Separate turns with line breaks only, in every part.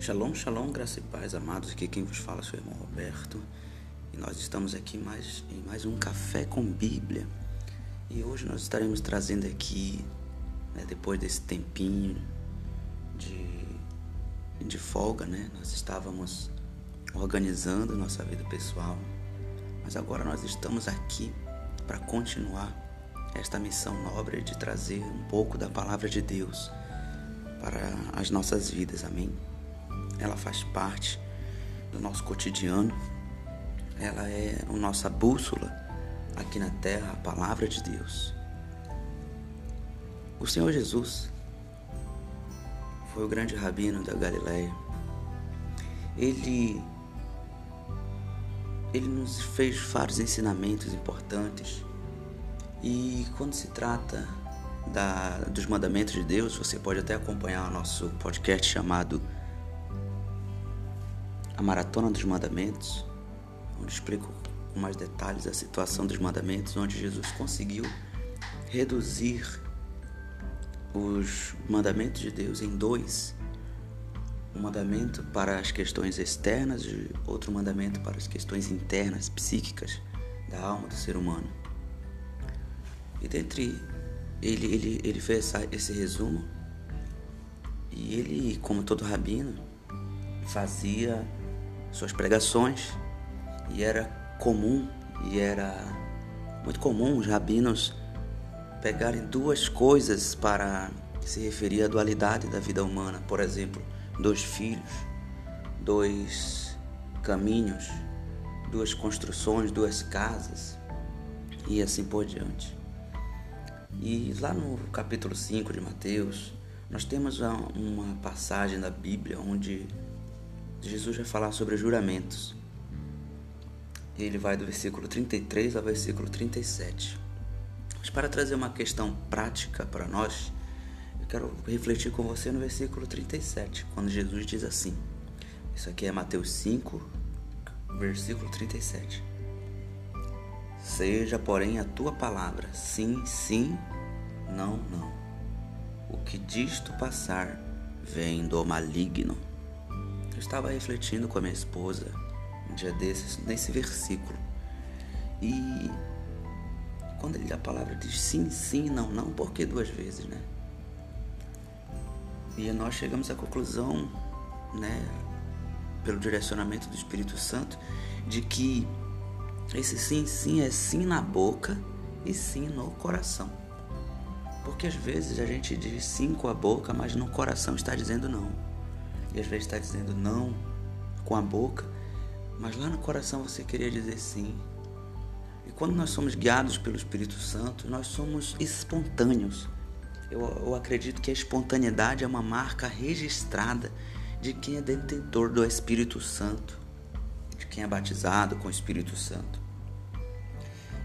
Shalom, shalom, graça e paz, amados. Aqui quem vos fala é seu irmão Roberto. E nós estamos aqui mais, em mais um Café com Bíblia. E hoje nós estaremos trazendo aqui, né, depois desse tempinho de, de folga, né? Nós estávamos organizando nossa vida pessoal. Mas agora nós estamos aqui para continuar esta missão nobre de trazer um pouco da palavra de Deus para as nossas vidas. Amém? ela faz parte do nosso cotidiano, ela é a nossa bússola aqui na terra, a palavra de Deus. O Senhor Jesus foi o grande rabino da Galileia. Ele ele nos fez vários ensinamentos importantes. E quando se trata da, dos mandamentos de Deus, você pode até acompanhar o nosso podcast chamado a Maratona dos Mandamentos, onde explico com mais detalhes a situação dos mandamentos, onde Jesus conseguiu reduzir os mandamentos de Deus em dois. Um mandamento para as questões externas e outro mandamento para as questões internas, psíquicas da alma do ser humano. E dentre ele, ele, ele fez essa, esse resumo. E ele, como todo rabino, fazia suas pregações. E era comum e era muito comum os rabinos pegarem duas coisas para se referir à dualidade da vida humana, por exemplo, dois filhos, dois caminhos, duas construções, duas casas e assim por diante. E lá no capítulo 5 de Mateus, nós temos uma passagem da Bíblia onde Jesus vai falar sobre juramentos. Ele vai do versículo 33 ao versículo 37. Mas para trazer uma questão prática para nós, eu quero refletir com você no versículo 37, quando Jesus diz assim: Isso aqui é Mateus 5, versículo 37. Seja, porém, a tua palavra sim, sim, não, não. O que disto passar vem do maligno. Eu estava refletindo com a minha esposa um dia desses, nesse versículo. E quando ele, a palavra diz sim, sim, não, não, por que duas vezes, né? E nós chegamos à conclusão, né, pelo direcionamento do Espírito Santo, de que esse sim, sim é sim na boca e sim no coração. Porque às vezes a gente diz sim com a boca, mas no coração está dizendo não e às vezes está dizendo não com a boca, mas lá no coração você queria dizer sim. E quando nós somos guiados pelo Espírito Santo, nós somos espontâneos. Eu, eu acredito que a espontaneidade é uma marca registrada de quem é detentor do Espírito Santo, de quem é batizado com o Espírito Santo.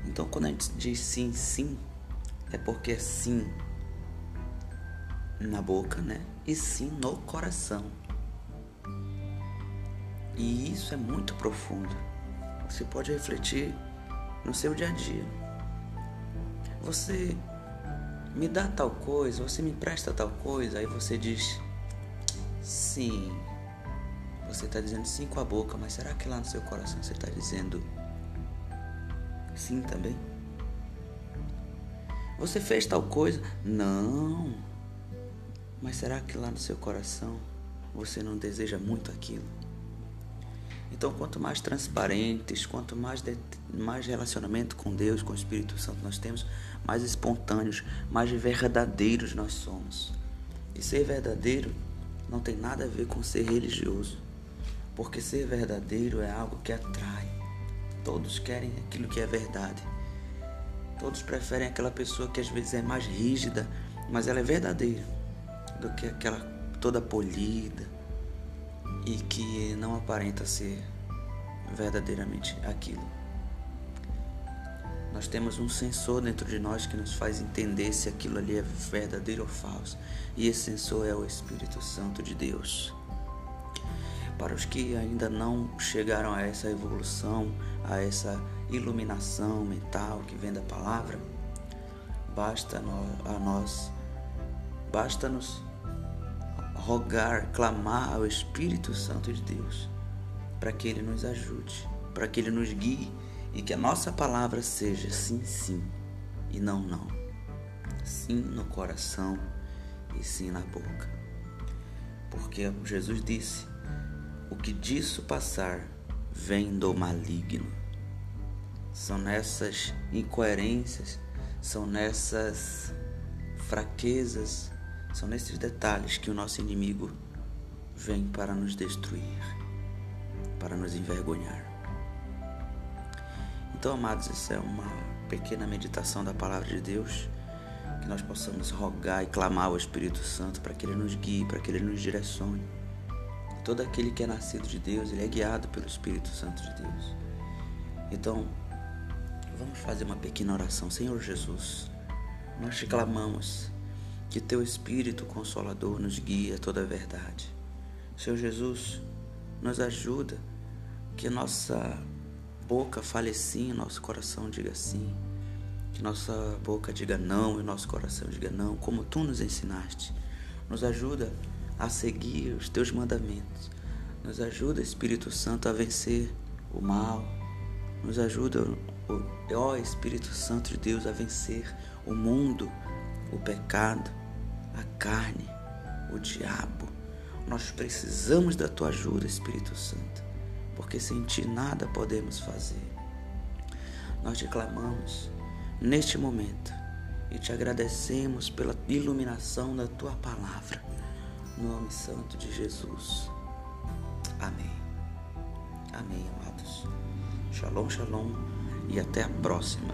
Então, quando a gente diz sim, sim, é porque é sim na boca, né? E sim no coração. E isso é muito profundo. Você pode refletir no seu dia a dia. Você me dá tal coisa, você me empresta tal coisa, aí você diz sim. Você está dizendo sim com a boca, mas será que lá no seu coração você está dizendo sim também? Você fez tal coisa? Não. Mas será que lá no seu coração você não deseja muito aquilo? Então, quanto mais transparentes, quanto mais, de, mais relacionamento com Deus, com o Espírito Santo nós temos, mais espontâneos, mais verdadeiros nós somos. E ser verdadeiro não tem nada a ver com ser religioso, porque ser verdadeiro é algo que atrai. Todos querem aquilo que é verdade. Todos preferem aquela pessoa que às vezes é mais rígida, mas ela é verdadeira, do que aquela toda polida, e que não aparenta ser verdadeiramente aquilo. Nós temos um sensor dentro de nós que nos faz entender se aquilo ali é verdadeiro ou falso. E esse sensor é o Espírito Santo de Deus. Para os que ainda não chegaram a essa evolução, a essa iluminação mental que vem da palavra, basta a nós basta-nos rogar, clamar ao Espírito Santo de Deus para que ele nos ajude, para que ele nos guie e que a nossa palavra seja sim, sim e não, não. Sim no coração e sim na boca. Porque Jesus disse: o que disso passar vem do maligno. São nessas incoerências, são nessas fraquezas, são nesses detalhes que o nosso inimigo vem para nos destruir, para nos envergonhar. Então, amados, isso é uma pequena meditação da palavra de Deus, que nós possamos rogar e clamar ao Espírito Santo para que ele nos guie, para que ele nos direcione. Todo aquele que é nascido de Deus, ele é guiado pelo Espírito Santo de Deus. Então, vamos fazer uma pequena oração. Senhor Jesus, nós te clamamos que teu Espírito Consolador nos guie a toda a verdade. Senhor Jesus, nos ajuda que nossa boca fale sim, nosso coração diga sim. Que nossa boca diga não e nosso coração diga não, como tu nos ensinaste. Nos ajuda a seguir os teus mandamentos. Nos ajuda, Espírito Santo, a vencer o mal. Nos ajuda, ó Espírito Santo de Deus, a vencer o mundo, o pecado, a carne, o diabo. Nós precisamos da tua ajuda, Espírito Santo, porque sem ti nada podemos fazer. Nós te clamamos neste momento e te agradecemos pela iluminação da tua palavra. No nome santo de Jesus. Amém. Amém, amados. Shalom, shalom e até a próxima.